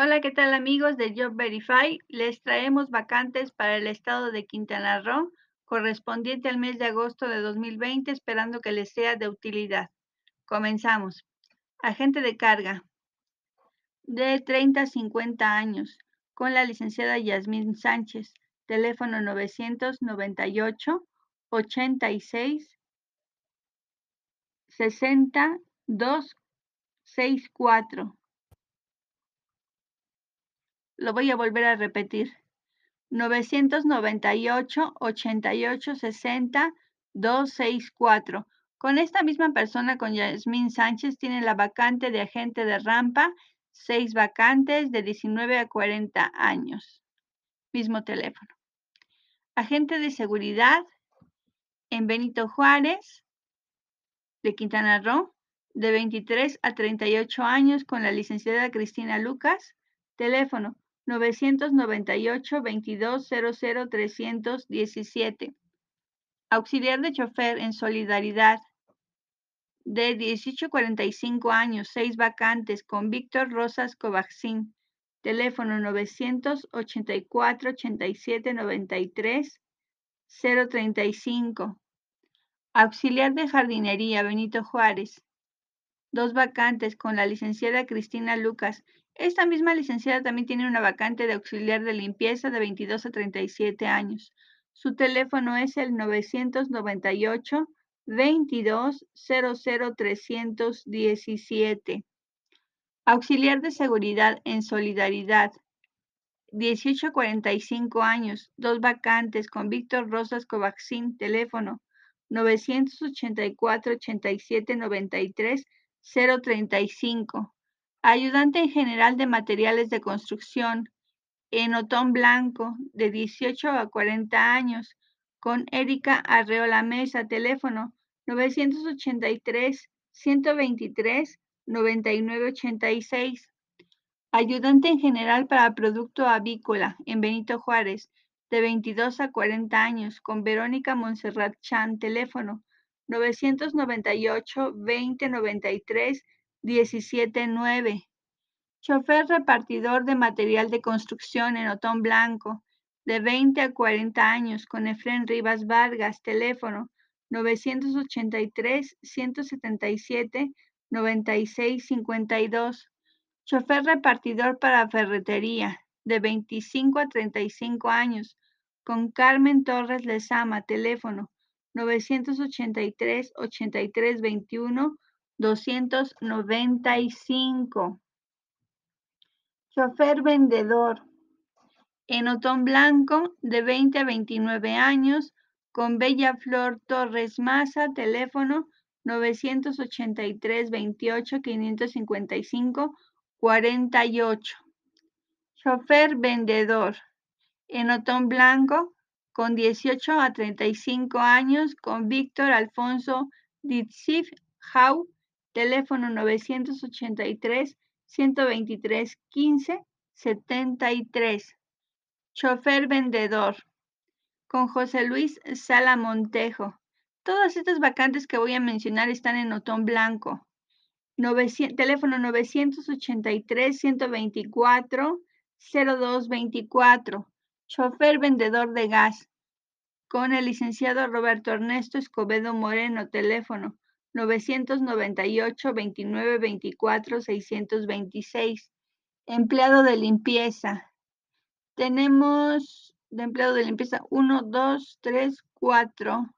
Hola, ¿qué tal amigos de Job Verify? Les traemos vacantes para el estado de Quintana Roo correspondiente al mes de agosto de 2020, esperando que les sea de utilidad. Comenzamos. Agente de carga de 30 a 50 años con la licenciada Yasmín Sánchez, teléfono 998 86 62 64 lo voy a volver a repetir. 998 88 60 264. Con esta misma persona, con Yasmín Sánchez, tiene la vacante de agente de rampa, seis vacantes de 19 a 40 años. Mismo teléfono. Agente de seguridad en Benito Juárez, de Quintana Roo, de 23 a 38 años, con la licenciada Cristina Lucas. Teléfono 998 2200 317. Auxiliar de chofer en solidaridad de 18 a 45 años, 6 vacantes con Víctor Rosas Covaxin. Teléfono 984 87 93 035. Auxiliar de jardinería Benito Juárez. Dos vacantes con la licenciada Cristina Lucas esta misma licenciada también tiene una vacante de auxiliar de limpieza de 22 a 37 años. Su teléfono es el 998 22 00 317. Auxiliar de seguridad en solidaridad. 18 a 45 años, dos vacantes con Víctor Rosas Covaxin, teléfono 984 87 93 035. Ayudante en general de materiales de construcción en Otón Blanco, de 18 a 40 años, con Erika Arreola Mesa, teléfono 983 123 9986. Ayudante en general para producto avícola en Benito Juárez, de 22 a 40 años, con Verónica Monserrat Chan, teléfono 998 2093 17.9. Chofer repartidor de material de construcción en Otón Blanco, de 20 a 40 años, con Efren Rivas Vargas, teléfono 983-177-9652. Chofer repartidor para ferretería, de 25 a 35 años, con Carmen Torres Lezama, teléfono 983-8321 295. Chofer vendedor. En Otón Blanco, de 20 a 29 años, con Bella Flor Torres Maza, teléfono 983 28 555 48. Chofer vendedor. En Otón Blanco, con 18 a 35 años, con Víctor Alfonso Ditzif Jau, teléfono 983 123 15 73. Chofer vendedor con José Luis Sala Montejo. Todas estas vacantes que voy a mencionar están en Otón Blanco. teléfono 983 124 0224. Chofer vendedor de gas con el licenciado Roberto Ernesto Escobedo Moreno, teléfono 998 29 24 626. Empleado de limpieza. Tenemos de empleado de limpieza 1, 2, 3, 4.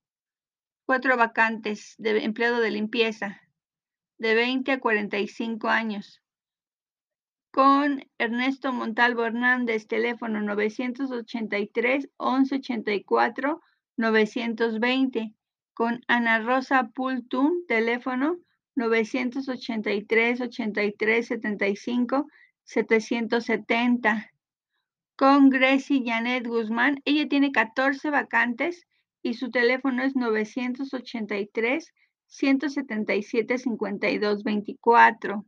Cuatro vacantes de empleado de limpieza de 20 a 45 años. Con Ernesto Montalvo Hernández, teléfono 983 1184 920 con Ana Rosa Pultún, teléfono 983 83 75 770. Con Gracie Janet Guzmán, ella tiene 14 vacantes y su teléfono es 983 177 52 24.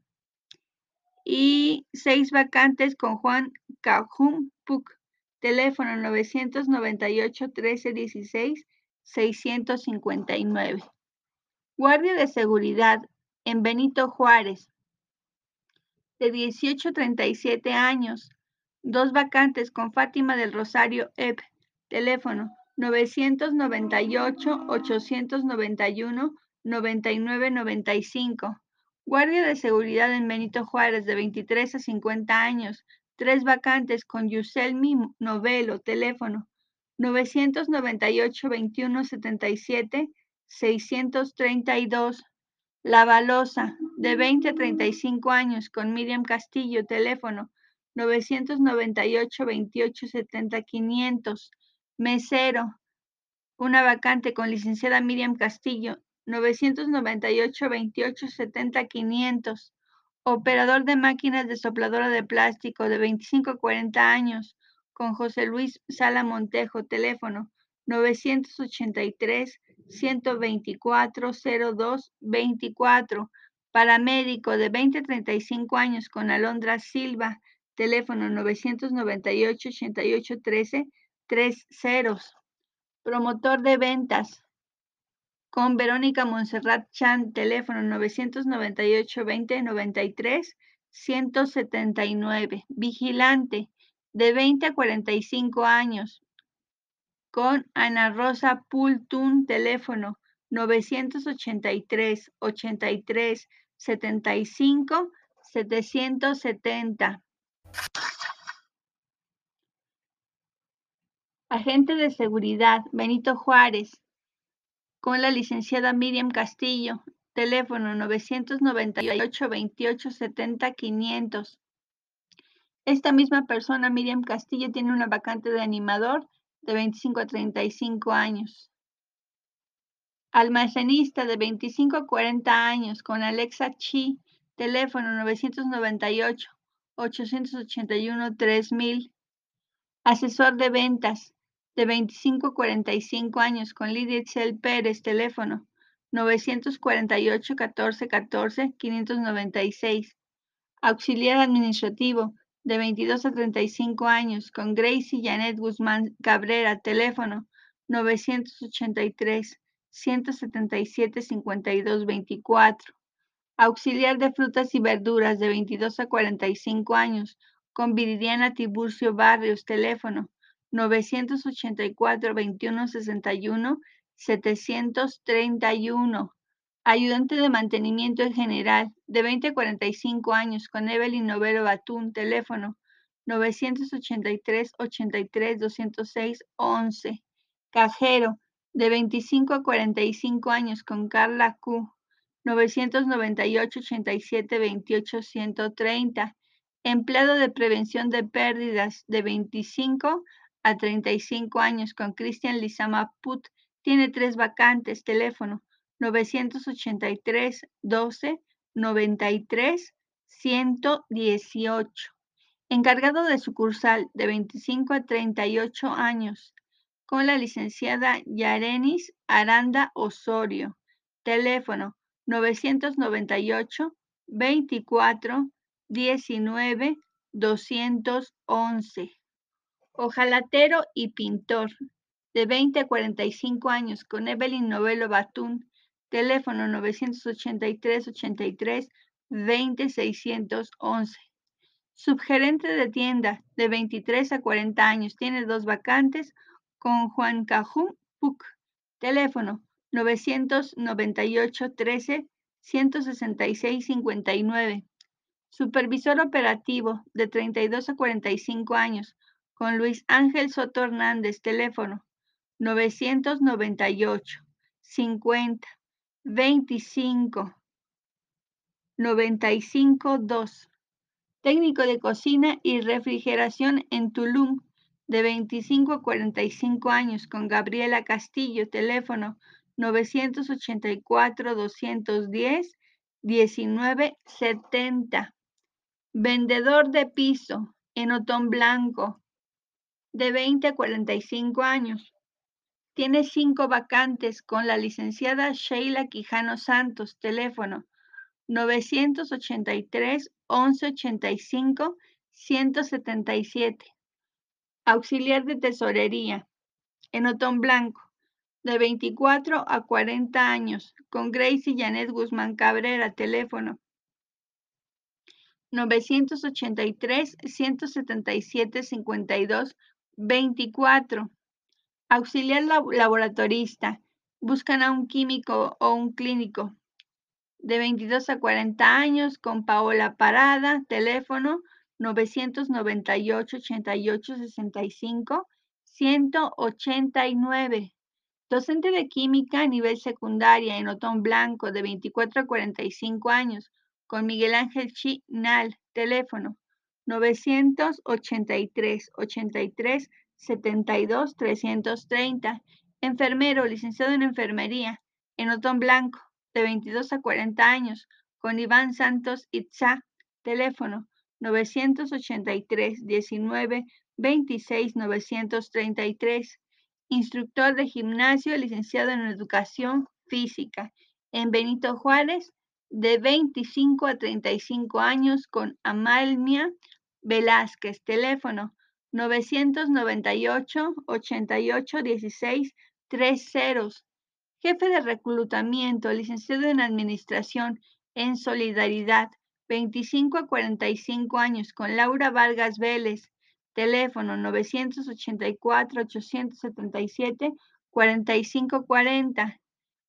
Y seis vacantes con Juan Cajum Puc, teléfono 998 13 16 659. Guardia de seguridad en Benito Juárez, de 18 a 37 años. Dos vacantes con Fátima del Rosario EP. Teléfono 998-891-9995. Guardia de seguridad en Benito Juárez de 23 a 50 años. Tres vacantes con Yuselmi Novelo. Teléfono 998-2177-632. La Balosa, de 20 a 35 años, con Miriam Castillo, teléfono 998-2870-500. Mesero, una vacante con licenciada Miriam Castillo, 998-2870-500. Operador de máquinas de sopladora de plástico de 25 a 40 años, con José Luis Sala Montejo, teléfono 983 124 02 24. Paramédico de 20 a 35 años con Alondra Silva, teléfono 998 88 13 30. Promotor de ventas con Verónica Monserrat Chan, teléfono 998 20 93 179. Vigilante de 20 a 45 años con Ana Rosa Pultun, teléfono 983 83 75 770. Agente de seguridad Benito Juárez con la licenciada Miriam Castillo, teléfono 998 28 70 500. Esta misma persona, Miriam Castillo, tiene una vacante de animador de 25 a 35 años. Almacenista de 25 a 40 años con Alexa Chi, teléfono 998 881 3000. Asesor de ventas de 25 a 45 años con Lidia Excel Pérez, teléfono 948 14 14 596. Auxiliar administrativo de 22 a 35 años, con Gracie Janet Guzmán Cabrera, teléfono 983 177 52 24. Auxiliar de frutas y verduras de 22 a 45 años, con Viridiana Tiburcio Barrios, teléfono 984 21 61 731. Ayudante de mantenimiento en general, de 20 a 45 años, con Evelyn Novero Batún, teléfono 983 83 206 11. Cajero, de 25 a 45 años, con Carla Q, 998 87 28 130. Empleado de prevención de pérdidas, de 25 a 35 años, con Cristian Lizama Put, tiene tres vacantes, teléfono 983 12 93 118. Encargado de sucursal de 25 a 38 años con la licenciada Yarenis Aranda Osorio. Teléfono 998 24 19 211. Ojalatero y pintor de 20 a 45 años con Evelyn Novelo Batún teléfono 983 83 20 611. Subgerente de tienda de 23 a 40 años, tiene dos vacantes con Juan Cajú Puc, teléfono 998 13 166 59. Supervisor operativo de 32 a 45 años con Luis Ángel Soto Hernández, teléfono 998 50 25 95 2. Técnico de cocina y refrigeración en Tulum, de 25 a 45 años, con Gabriela Castillo, teléfono 984 210 1970. Vendedor de piso en Otón Blanco, de 20 a 45 años, tiene cinco vacantes con la licenciada Sheila Quijano Santos, teléfono 983 1185 177. Auxiliar de tesorería en Otón Blanco, de 24 a 40 años, con Gracie Janet Guzmán Cabrera, teléfono 983 177 52 24. Auxiliar laboratorista. Buscan a un químico o un clínico de 22 a 40 años con Paola Parada, teléfono 998 88 65 189. Docente de química a nivel secundaria en Otón Blanco de 24 a 45 años con Miguel Ángel Chinal, teléfono 983 83 72 330. Enfermero, licenciado en enfermería en Otón Blanco de 22 a 40 años con Iván Santos Itza, teléfono 983 19 26 933 instructor de gimnasio, licenciado en educación física en Benito Juárez, de 25 a 35 años, con Amalmia Velázquez, teléfono 998 88 16 30. Jefe de reclutamiento, licenciado en administración en solidaridad, 25 a 45 años, con Laura Vargas Vélez, teléfono 984-877-4540.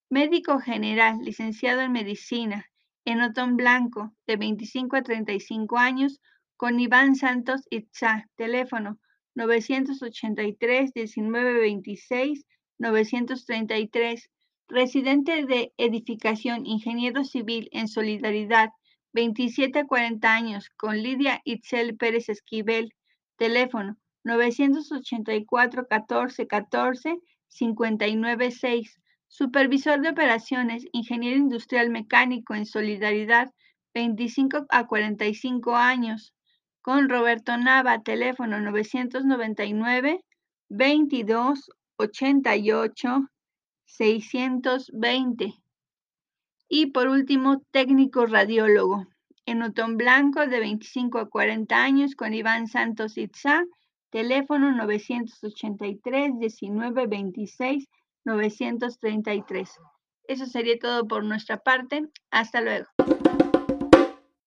Médico general, licenciado en medicina, en Otón Blanco, de 25 a 35 años, con Iván Santos Itza, teléfono 983-1926-933. Residente de edificación, ingeniero civil en solidaridad, 27 a 40 años, con Lidia Itzel Pérez Esquivel, Teléfono 984 14 14 59 6. Supervisor de operaciones, ingeniero industrial mecánico en Solidaridad, 25 a 45 años. Con Roberto Nava, teléfono 999 22 88 620. Y por último, técnico radiólogo, en Otón Blanco de 25 a 40 años con Iván Santos Itza, teléfono 983 19 26 933. Eso sería todo por nuestra parte. Hasta luego.